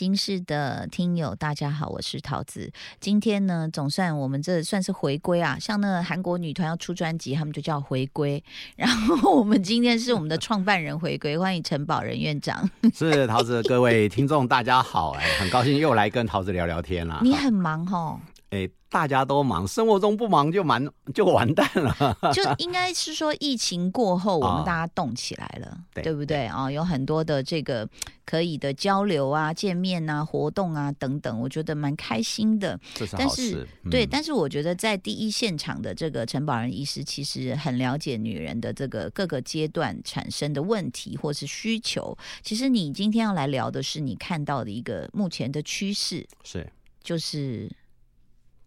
各位女人心事的听友，大家好，我是桃子。今天呢，总算我们这算是回归啊，像那个韩国女团要出专辑，他们就叫回归。然后我们今天是我们的创办人回归，欢迎陈宝仁院长。是桃子，各位听众大家好，哎，很高兴又来跟桃子聊聊天啦。你很忙哦。哎，大家都忙，生活中不忙就完就完蛋了。就 应该是说，疫情过后，我们大家动起来了，对不对啊？有很多的这个可以的交流啊、见面啊、活动啊等等，我觉得蛮开心的。这是。对，但是我觉得在第一现场的这个陈宝仁医师，其实很了解女人的这个各个阶段产生的问题或是需求。其实你今天要来聊的是你看到的一个目前的趋势，是就是。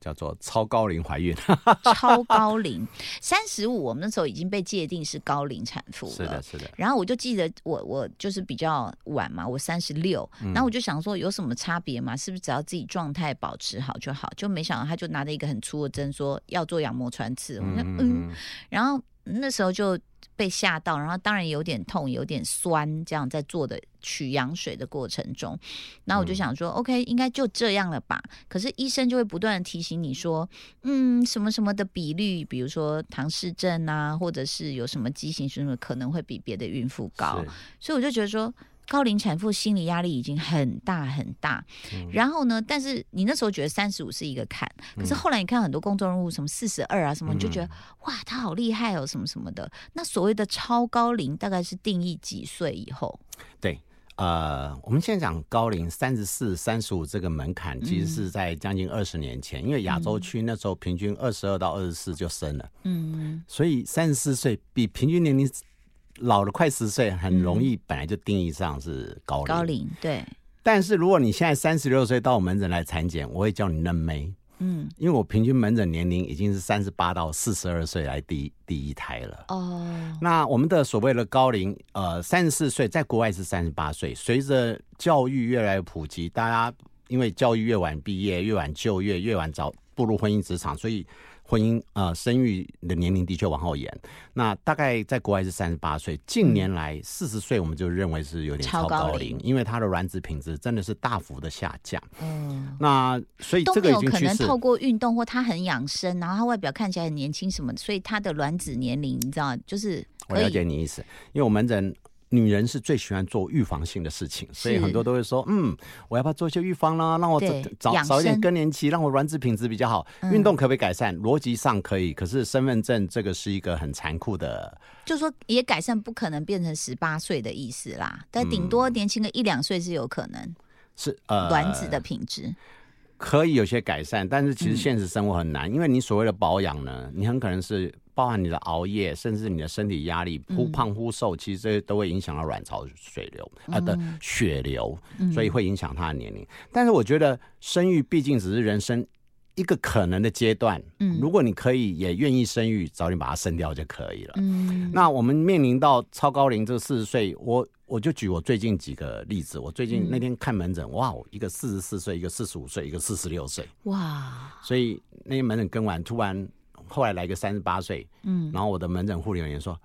叫做超高龄怀孕，超高龄三十五，我们那时候已经被界定是高龄产妇了。是的，是的。然后我就记得我我就是比较晚嘛，我三十六，然后我就想说有什么差别嘛？是不是只要自己状态保持好就好？就没想到他就拿着一个很粗的针说要做羊膜穿刺，我说嗯，然后那时候就。被吓到，然后当然有点痛，有点酸，这样在做的取羊水的过程中，那我就想说，OK，应该就这样了吧。可是医生就会不断的提醒你说，嗯，什么什么的比率，比如说唐氏症啊，或者是有什么畸形什么，可能会比别的孕妇高。所以我就觉得说。高龄产妇心理压力已经很大很大，然后呢？但是你那时候觉得三十五是一个坎，可是后来你看很多公众人物，什么四十二啊什么，你就觉得哇，他好厉害哦，什么什么的。那所谓的超高龄，大概是定义几岁以后？对，呃，我们现在讲高龄三十四、三十五这个门槛，其实是在将近二十年前，因为亚洲区那时候平均二十二到二十四就生了，嗯，所以三十四岁比平均年龄。老了快十岁，很容易本来就定义上是高龄。高龄对，但是如果你现在三十六岁到我门诊来产检，我会叫你嫩妹。嗯，因为我平均门诊年龄已经是三十八到四十二岁来第第一胎了。哦，那我们的所谓的高龄，呃，三十四岁，在国外是三十八岁。随着教育越来越普及，大家因为教育越晚毕业，越晚就业，越晚早步入婚姻职场，所以。婚姻呃，生育的年龄的确往后延，那大概在国外是三十八岁，近年来四十岁我们就认为是有点超高龄，因为它的卵子品质真的是大幅的下降。嗯，那所以这个有可能透过运动或他很养生，然后他外表看起来很年轻什么，所以他的卵子年龄你知道就是我了解你意思，因为我门诊。女人是最喜欢做预防性的事情，所以很多都会说：“嗯，我要不要做一些预防啦？让我早早一点更年期，让我卵子品质比较好。运动可不可以改善？逻辑上可以，可是身份证这个是一个很残酷的，就说也改善不可能变成十八岁的意思啦，但顶多年轻个一两岁是有可能。是呃，卵子的品质可以有些改善，但是其实现实生活很难，因为你所谓的保养呢，你很可能是。包含你的熬夜，甚至你的身体压力，忽胖忽瘦，其实这些都会影响到卵巢水流啊的血流，所以会影响他的年龄。但是我觉得生育毕竟只是人生一个可能的阶段，嗯，如果你可以也愿意生育，早点把它生掉就可以了。嗯，那我们面临到超高龄这四十岁，我我就举我最近几个例子。我最近那天看门诊，哇，一个四十四岁，一个四十五岁，一个四十六岁，哇！所以那些门诊跟完，突然。后来来个三十八岁，嗯，然后我的门诊护理人员说：“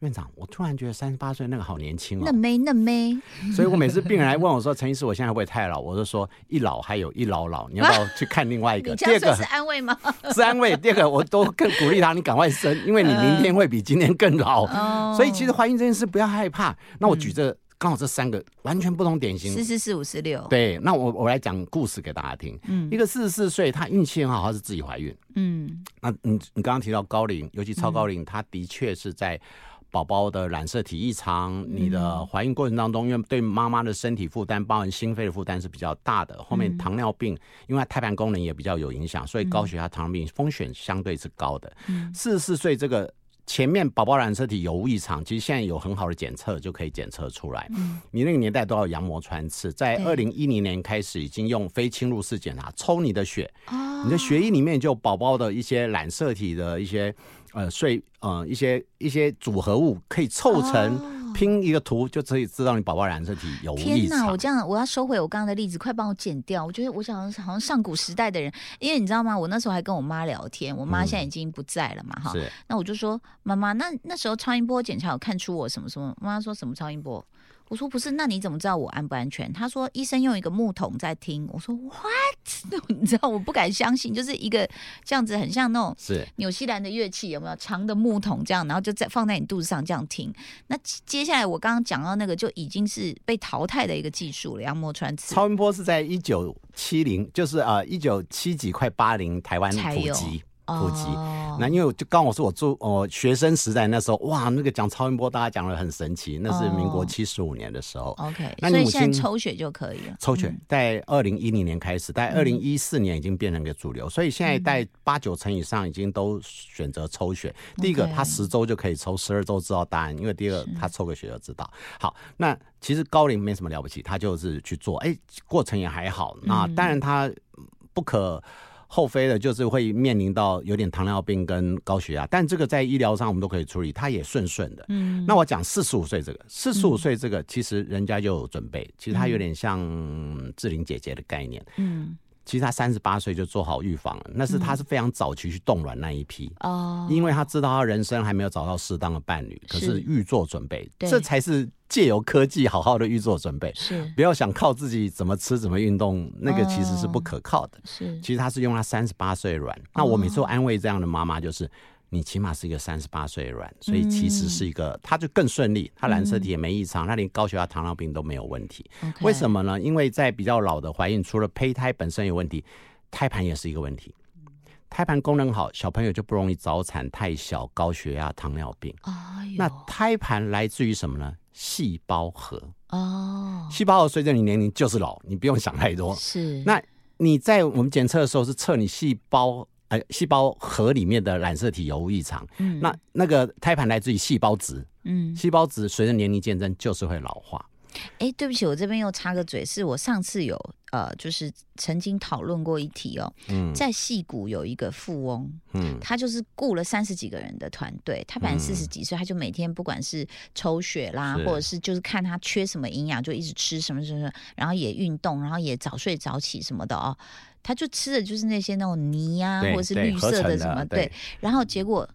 院长，我突然觉得三十八岁那个好年轻哦，嫩妹嫩妹。” 所以我每次病人来问我说：“陈医师，我现在会不会太老？”我就说：“一老还有一老老，你要不要 去看另外一个？”第二个是安慰吗？是安慰。第二个，我都更鼓励他，你赶快生，因为你明天会比今天更老。所以其实怀孕这件事不要害怕。那我举这。刚好这三个完全不同典型，四四四五四六。对，那我我来讲故事给大家听。嗯，一个四十四岁，她运气很好，她是自己怀孕。嗯，那你你刚刚提到高龄，尤其超高龄，它的确是在宝宝的染色体异常，你的怀孕过程当中，因为对妈妈的身体负担，包含心肺的负担是比较大的。后面糖尿病，因为胎盘功能也比较有影响，所以高血压、糖尿病风险相对是高的。四十四岁这个。前面宝宝染色体有无异常，其实现在有很好的检测就可以检测出来。嗯，你那个年代都要羊膜穿刺，在二零一零年开始已经用非侵入式检查抽你的血，你的血液里面就宝宝的一些染色体的一些呃碎呃一些一些组合物可以凑成。拼一个图就可以知道你宝宝染色体有异常。天哪，我这样我要收回我刚刚的例子，快帮我剪掉。我觉得我想好像上古时代的人，因为你知道吗？我那时候还跟我妈聊天，我妈现在已经不在了嘛，哈。那我就说妈妈，那那时候超音波检查有看出我什么什么？妈妈说什么超音波？我说不是，那你怎么知道我安不安全？他说医生用一个木桶在听。我说 what？你知道我不敢相信，就是一个这样子，很像那种是纽西兰的乐器，有没有长的木桶这样，然后就在放在你肚子上这样听。那接下来我刚刚讲到那个，就已经是被淘汰的一个技术了。杨摩川超音波是在一九七零，就是啊一九七几快八零台湾普及。普及，那因为就刚我是我做哦学生时代那时候，哇，那个讲超音波，大家讲的很神奇，那是民国七十五年的时候。OK，那所以现在抽血就可以了。抽血在二零一零年开始，在二零一四年已经变成一个主流，所以现在在八九成以上已经都选择抽血。第一个，他十周就可以抽，十二周知道答案；因为第二个，他抽个血就知道。好，那其实高龄没什么了不起，他就是去做，哎，过程也还好。那当然他不可。后非的，就是会面临到有点糖尿病跟高血压，但这个在医疗上我们都可以处理，它也顺顺的。嗯，那我讲四十五岁这个，四十五岁这个其实人家就有准备，其实它有点像志玲姐姐的概念。嗯。其实他三十八岁就做好预防了，那是他是非常早期去冻卵那一批哦，因为他知道他人生还没有找到适当的伴侣，可是预做准备，这才是借由科技好好的预做准备，是。不要想靠自己怎么吃怎么运动，那个其实是不可靠的。是，其实他是用他三十八岁卵，那我每次安慰这样的妈妈就是。你起码是一个三十八岁卵，所以其实是一个，他就更顺利，他染色体也没异常，他连高血压、糖尿病都没有问题。为什么呢？因为在比较老的怀孕，除了胚胎本身有问题，胎盘也是一个问题。胎盘功能好，小朋友就不容易早产、太小、高血压、糖尿病。那胎盘来自于什么呢？细胞核哦，细胞核随着你年龄就是老，你不用想太多。是，那你在我们检测的时候是测你细胞。哎，细胞核里面的染色体有无异常？嗯，那那个胎盘来自于细胞质，嗯，细胞质随着年龄渐增就是会老化。哎，对不起，我这边又插个嘴，是我上次有呃，就是曾经讨论过一题哦，嗯，在戏谷有一个富翁，嗯，他就是雇了三十几个人的团队，他本来四十几岁，他就每天不管是抽血啦，或者是就是看他缺什么营养，就一直吃什么什么，然后也运动，然后也早睡早起什么的哦。他就吃的就是那些那种泥啊，或者是绿色的什么，对。然后结果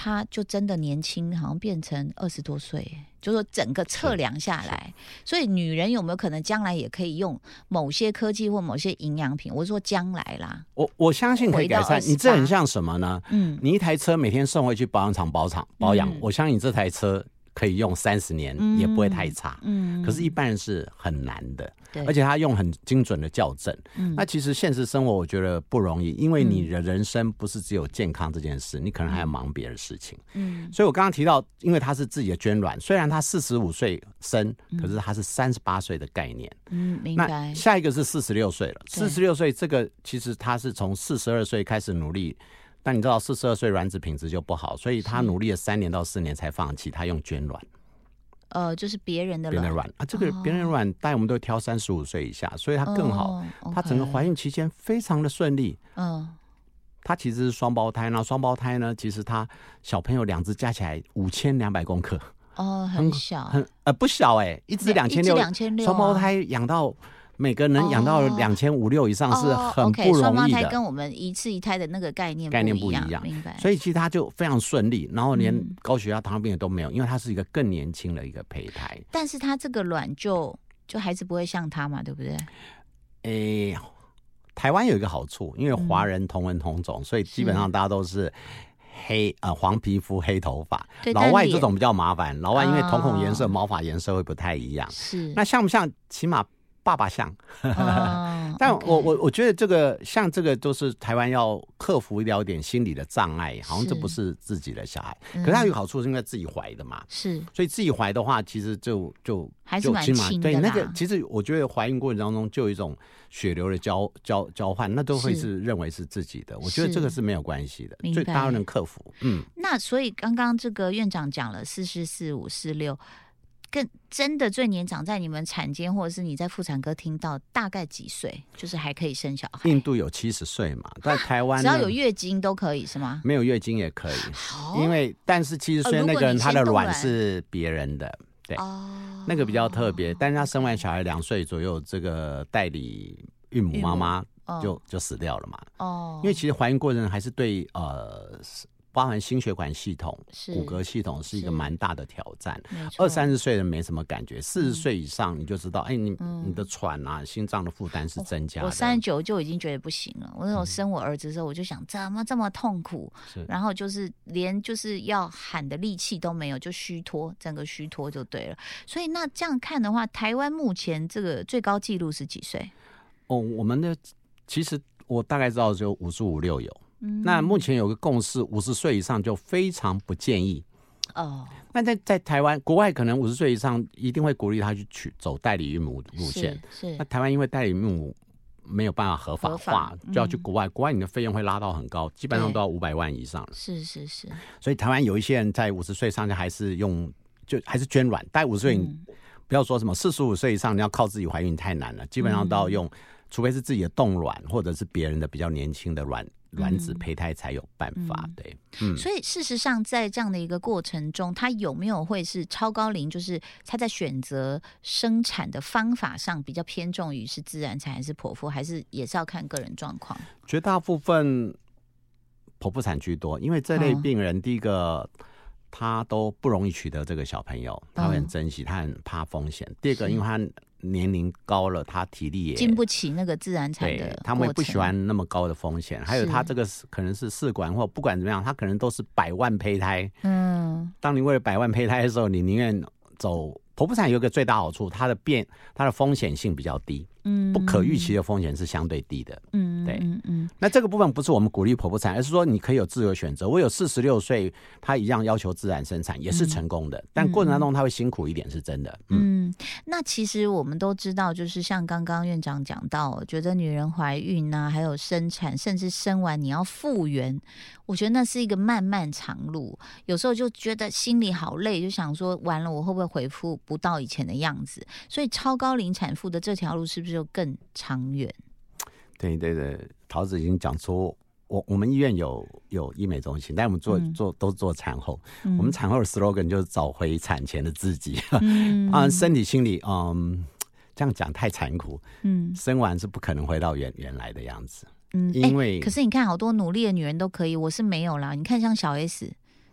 他就真的年轻，好像变成二十多岁。就说整个测量下来，所以女人有没有可能将来也可以用某些科技或某些营养品？我是说将来啦。我我相信可以改善。你这很像什么呢？嗯，你一台车每天送回去保养厂保厂保养，我相信这台车。可以用三十年也不会太差，嗯，可是，一般人是很难的，对，而且他用很精准的校正，嗯，那其实现实生活我觉得不容易，因为你的人生不是只有健康这件事，你可能还要忙别的事情，嗯，所以我刚刚提到，因为他是自己的捐卵，虽然他四十五岁生，可是他是三十八岁的概念，嗯，明白。下一个是四十六岁了，四十六岁这个其实他是从四十二岁开始努力。但你知道四十二岁卵子品质就不好，所以他努力了三年到四年才放弃，他用捐卵。呃，就是别人的卵啊，这个别人卵，但我们都挑三十五岁以下，所以他更好。他整个怀孕期间非常的顺利。嗯，他其实是双胞胎，那双胞胎呢，其实他小朋友两只加起来五千两百公克。哦，很小，很呃不小哎，一只两千六，两千六，双胞胎养到。每个人养到两千五六以上是很不容易的。双胞胎跟我们一次一胎的那个概念概念不一样，明白？所以其实他就非常顺利，然后连高血压、糖尿病也都没有，因为他是一个更年轻的一个胚胎。但是他这个卵就就还是不会像他嘛，对不对？诶，台湾有一个好处，因为华人同文同种，所以基本上大家都是黑呃黄皮肤黑头发。老外这种比较麻烦，老外因为瞳孔颜色、毛发颜色会不太一样。是那像不像？起码。爸爸像，但我我我觉得这个像这个都是台湾要克服一点点心理的障碍，好像这不是自己的小孩，可是他有好处是因为自己怀的嘛，是，所以自己怀的话，其实就就还是蛮。对，那个其实我觉得怀孕过程当中就有一种血流的交交交换，那都会是认为是自己的。我觉得这个是没有关系的，所以大家能克服。嗯，那所以刚刚这个院长讲了四四四五四六。更真的最年长，在你们产间或者是你在妇产科听到大概几岁，就是还可以生小孩。印度有七十岁嘛，在台湾只要有月经都可以是吗？没有月经也可以，因为但是七十岁那个人他的卵是别人的，对，那个比较特别。但是他生完小孩两岁左右，这个代理孕母妈妈就就死掉了嘛。哦，因为其实怀孕过程还是对呃。包含心血管系统、骨骼系统是一个蛮大的挑战。二三十岁人没什么感觉，四十岁以上你就知道，哎，你你的喘啊，心脏的负担是增加。我三十九就已经觉得不行了。我那时候生我儿子的时候，我就想怎么这么痛苦，然后就是连就是要喊的力气都没有，就虚脱，整个虚脱就对了。所以那这样看的话，台湾目前这个最高纪录是几岁？哦，我们的其实我大概知道只有五十五六有。那目前有个共识，五十岁以上就非常不建议。哦，那在在台湾国外，可能五十岁以上一定会鼓励他去取走代理孕母路线。是，那台湾因为代理孕母没有办法合法化，就要去国外。国外你的费用会拉到很高，基本上都要五百万以上了。是是是。所以台湾有一些人在五十岁上就还是用，就还是捐卵。大概五十岁，不要说什么四十五岁以上，你要靠自己怀孕太难了，基本上都要用，除非是自己的冻卵，或者是别人的比较年轻的卵。卵子胚胎才有办法，对，嗯，所以事实上，在这样的一个过程中，他有没有会是超高龄？就是他在选择生产的方法上比较偏重于是自然产还是剖腹，还是也是要看个人状况？绝大部分剖腹产居多，因为这类病人，第一个他都不容易取得这个小朋友，他很珍惜，他很怕风险。第二个，因为他年龄高了，他体力也经不起那个自然产的，他们不喜欢那么高的风险。还有他这个可能是试管，或不管怎么样，他可能都是百万胚胎。嗯，当你为了百万胚胎的时候，你宁愿走。剖腹产有个最大好处，它的变它的风险性比较低，嗯，不可预期的风险是相对低的，嗯，对，嗯嗯。那这个部分不是我们鼓励剖腹产，而是说你可以有自由选择。我有四十六岁，他一样要求自然生产，也是成功的，但过程当中他会辛苦一点，是真的。嗯，那其实我们都知道，就是像刚刚院长讲到，觉得女人怀孕啊，还有生产，甚至生完你要复原。我觉得那是一个漫漫长路，有时候就觉得心里好累，就想说完了我会不会恢复不到以前的样子？所以超高龄产妇的这条路是不是就更长远？对对对，桃子已经讲出，我我们医院有有医美中心，但我们做做都做产后，我们产后的 slogan 就是找回产前的自己，啊，身体心理，嗯，这样讲太残酷，嗯，生完是不可能回到原原来的样子。嗯，因为可是你看，好多努力的女人都可以，我是没有啦。你看，像小 S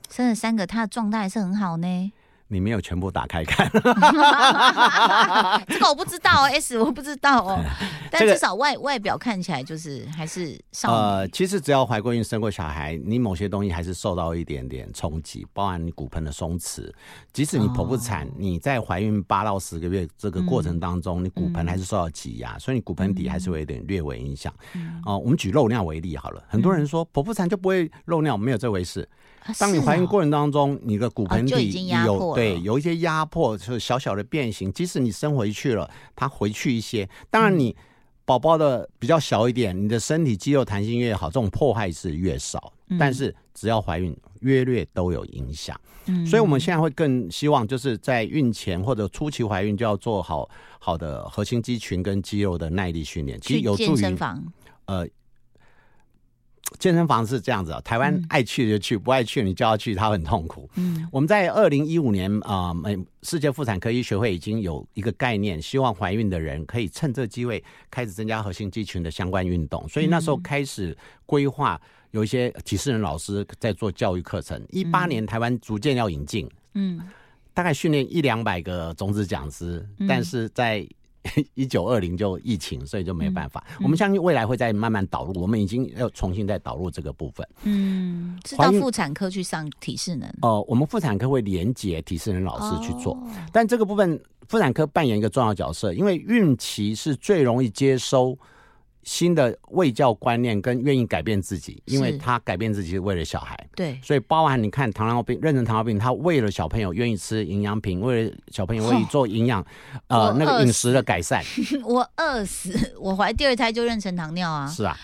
生了三个，她的状态还是很好呢。你没有全部打开看，这个我不知道 S 我不知道哦，但至少外外表看起来就是还是少呃，其实只要怀过孕、生过小孩，你某些东西还是受到一点点冲击，包含你骨盆的松弛。即使你剖腹产，你在怀孕八到十个月这个过程当中，你骨盆还是受到挤压，所以你骨盆底还是会有点略微影响。哦，我们举漏尿为例好了，很多人说剖腹产就不会漏尿，没有这回事。当你怀孕过程当中，你的骨盆底有对有一些压迫，就是小小的变形。即使你生回去了，它回去一些。当然，你宝宝的比较小一点，你的身体肌肉弹性越好，这种破坏是越少。但是只要怀孕，约略都有影响。嗯所以我们现在会更希望，就是在孕前或者初期怀孕就要做好好的核心肌群跟肌肉的耐力训练，其实有助于呃。健身房是这样子啊，台湾爱去就去，不爱去你叫他去，他很痛苦。嗯，我们在二零一五年啊，美世界妇产科医学会已经有一个概念，希望怀孕的人可以趁这机会开始增加核心肌群的相关运动，所以那时候开始规划有一些几十人老师在做教育课程。一八年台湾逐渐要引进，嗯，大概训练一两百个种子讲师，但是在。一九二零就疫情，所以就没办法。我们相信未来会再慢慢导入，我们已经要重新再导入这个部分。嗯，是到妇产科去上体适能。哦，我们妇产科会连接体适能老师去做，但这个部分妇产科扮演一个重要角色，因为孕期是最容易接收。新的卫教观念跟愿意改变自己，因为他改变自己是为了小孩，对，所以包含你看糖尿病、妊娠糖尿病，他为了小朋友愿意吃营养品，为了小朋友愿意做营养，呃，那个饮食的改善。我饿死，我怀第二胎就妊娠糖尿啊，是啊，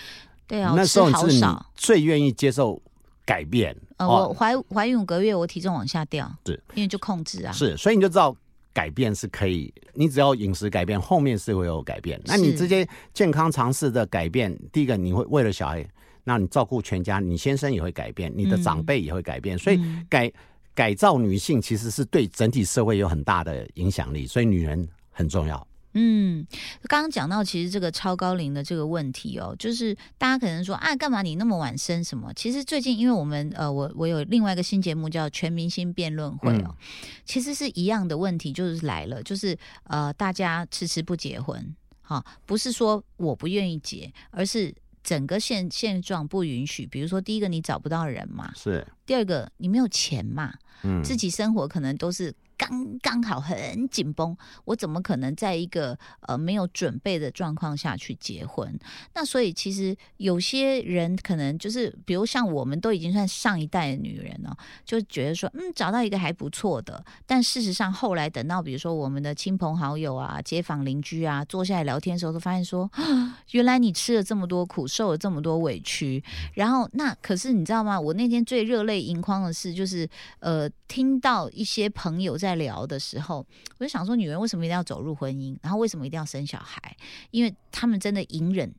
对啊，那时候是你最愿意接受改变。呃，我怀怀孕五个月，我体重往下掉，是，因为就控制啊，是，所以你就知道。改变是可以，你只要饮食改变，后面是会有改变。那你这些健康尝试的改变，第一个你会为了小孩，那你照顾全家，你先生也会改变，你的长辈也会改变。所以改改造女性其实是对整体社会有很大的影响力，所以女人很重要。嗯，刚刚讲到其实这个超高龄的这个问题哦，就是大家可能说啊，干嘛你那么晚生什么？其实最近因为我们呃，我我有另外一个新节目叫《全明星辩论会》哦，其实是一样的问题，就是来了，就是呃，大家迟迟不结婚，哈，不是说我不愿意结，而是整个现现状不允许。比如说，第一个你找不到人嘛，是；第二个你没有钱嘛，嗯，自己生活可能都是。刚刚好很紧绷，我怎么可能在一个呃没有准备的状况下去结婚？那所以其实有些人可能就是，比如像我们都已经算上一代的女人了，就觉得说，嗯，找到一个还不错的。但事实上后来等到比如说我们的亲朋好友啊、街坊邻居啊坐下来聊天的时候，都发现说，原来你吃了这么多苦，受了这么多委屈。然后那可是你知道吗？我那天最热泪盈眶的事就是，呃，听到一些朋友在。聊的时候，我就想说，女人为什么一定要走入婚姻？然后为什么一定要生小孩？因为他们真的隐忍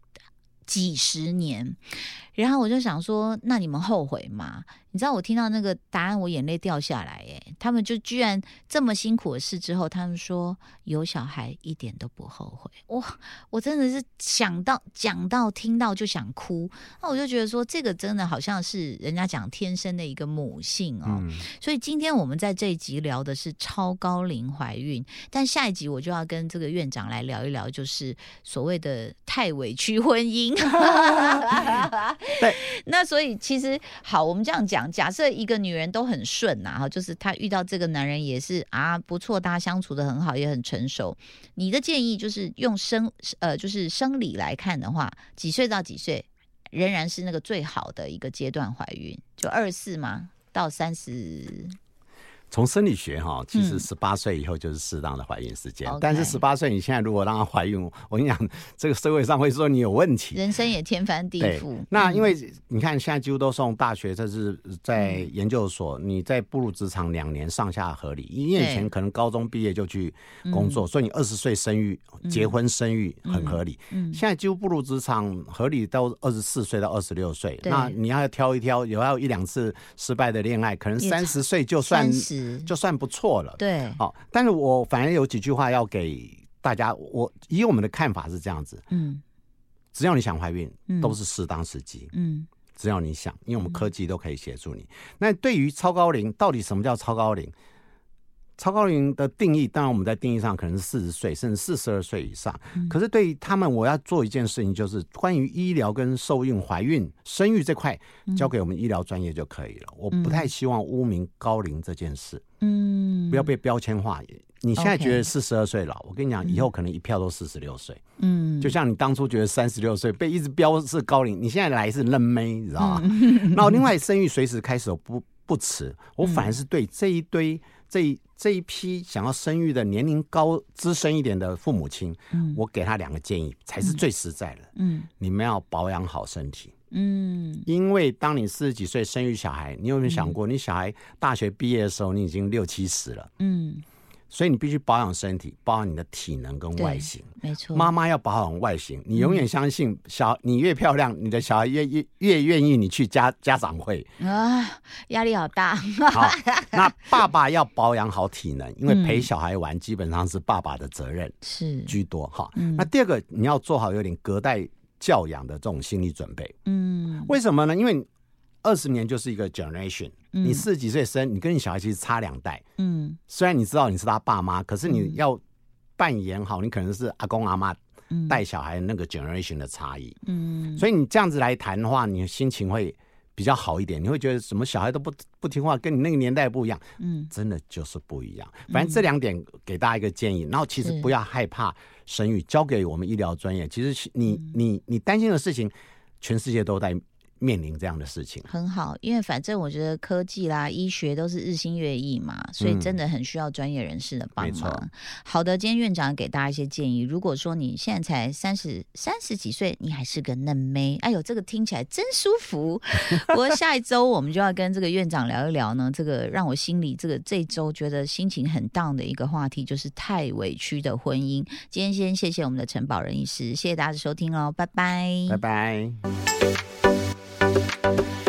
几十年。然后我就想说，那你们后悔吗？你知道我听到那个答案，我眼泪掉下来。哎，他们就居然这么辛苦的事之后，他们说有小孩一点都不后悔。哇，我真的是想到讲到听到就想哭。那我就觉得说，这个真的好像是人家讲天生的一个母性哦。所以今天我们在这一集聊的是超高龄怀孕，但下一集我就要跟这个院长来聊一聊，就是所谓的太委屈婚姻。对，那所以其实好，我们这样讲，假设一个女人都很顺呐，哈，就是她遇到这个男人也是啊不错，大家相处的很好，也很成熟。你的建议就是用生呃，就是生理来看的话，几岁到几岁仍然是那个最好的一个阶段怀孕，就二四嘛？到三十。从生理学哈，其实十八岁以后就是适当的怀孕时间。但是十八岁你现在如果让她怀孕，我跟你讲，这个社会上会说你有问题。人生也天翻地覆。那因为你看现在几乎都送大学，这是在研究所，你在步入职场两年上下合理。因为以前可能高中毕业就去工作，所以你二十岁生育、结婚生育很合理。嗯。现在几乎步入职场合理到二十四岁到二十六岁。那你要挑一挑，有要一两次失败的恋爱，可能三十岁就算。就算不错了，对，好，但是我反正有几句话要给大家，我以我们的看法是这样子，嗯，只要你想怀孕，都是适当时机，嗯，只要你想，因为我们科技都可以协助你。那对于超高龄，到底什么叫超高龄？超高龄的定义，当然我们在定义上可能是四十岁甚至四十二岁以上。可是对于他们，我要做一件事情，就是关于医疗跟受孕、怀孕、生育这块，交给我们医疗专业就可以了。我不太希望污名高龄这件事，嗯，不要被标签化。你现在觉得四十二岁老，我跟你讲，以后可能一票都四十六岁。嗯，就像你当初觉得三十六岁被一直标是高龄，你现在来是嫩妹，你知道吗？那另外生育随时开始不不迟。我反而是对这一堆这。这一批想要生育的年龄高、资深一点的父母亲，嗯，我给他两个建议，才是最实在的。嗯，你们要保养好身体。嗯，因为当你四十几岁生育小孩，你有没有想过，你小孩大学毕业的时候，你已经六七十了。嗯。所以你必须保养身体，保养你的体能跟外形。没错，妈妈要保养外形。你永远相信小你越漂亮，你的小孩越越越愿意你去家家长会啊，压力好大。好，那爸爸要保养好体能，因为陪小孩玩基本上是爸爸的责任是居多。哈，那第二个你要做好有点隔代教养的这种心理准备。嗯，为什么呢？因为二十年就是一个 generation。你四十几岁生，你跟你小孩其实差两代。嗯，虽然你知道你是他爸妈，可是你要扮演好，你可能是阿公阿妈带小孩那个 generation 的差异。嗯，所以你这样子来谈的话，你心情会比较好一点。你会觉得什么小孩都不不听话，跟你那个年代不一样。嗯，真的就是不一样。反正这两点给大家一个建议，然后其实不要害怕生育，交给我们医疗专业。其实你你你担心的事情，全世界都在。面临这样的事情很好，因为反正我觉得科技啦、医学都是日新月异嘛，所以真的很需要专业人士的帮忙。好的，今天院长给大家一些建议。如果说你现在才三十三十几岁，你还是个嫩妹，哎呦，这个听起来真舒服。不过下一周我们就要跟这个院长聊一聊呢，这个让我心里这个这周觉得心情很 down 的一个话题，就是太委屈的婚姻。今天先谢谢我们的陈宝仁医师，谢谢大家的收听哦，拜拜，拜拜。Thank you.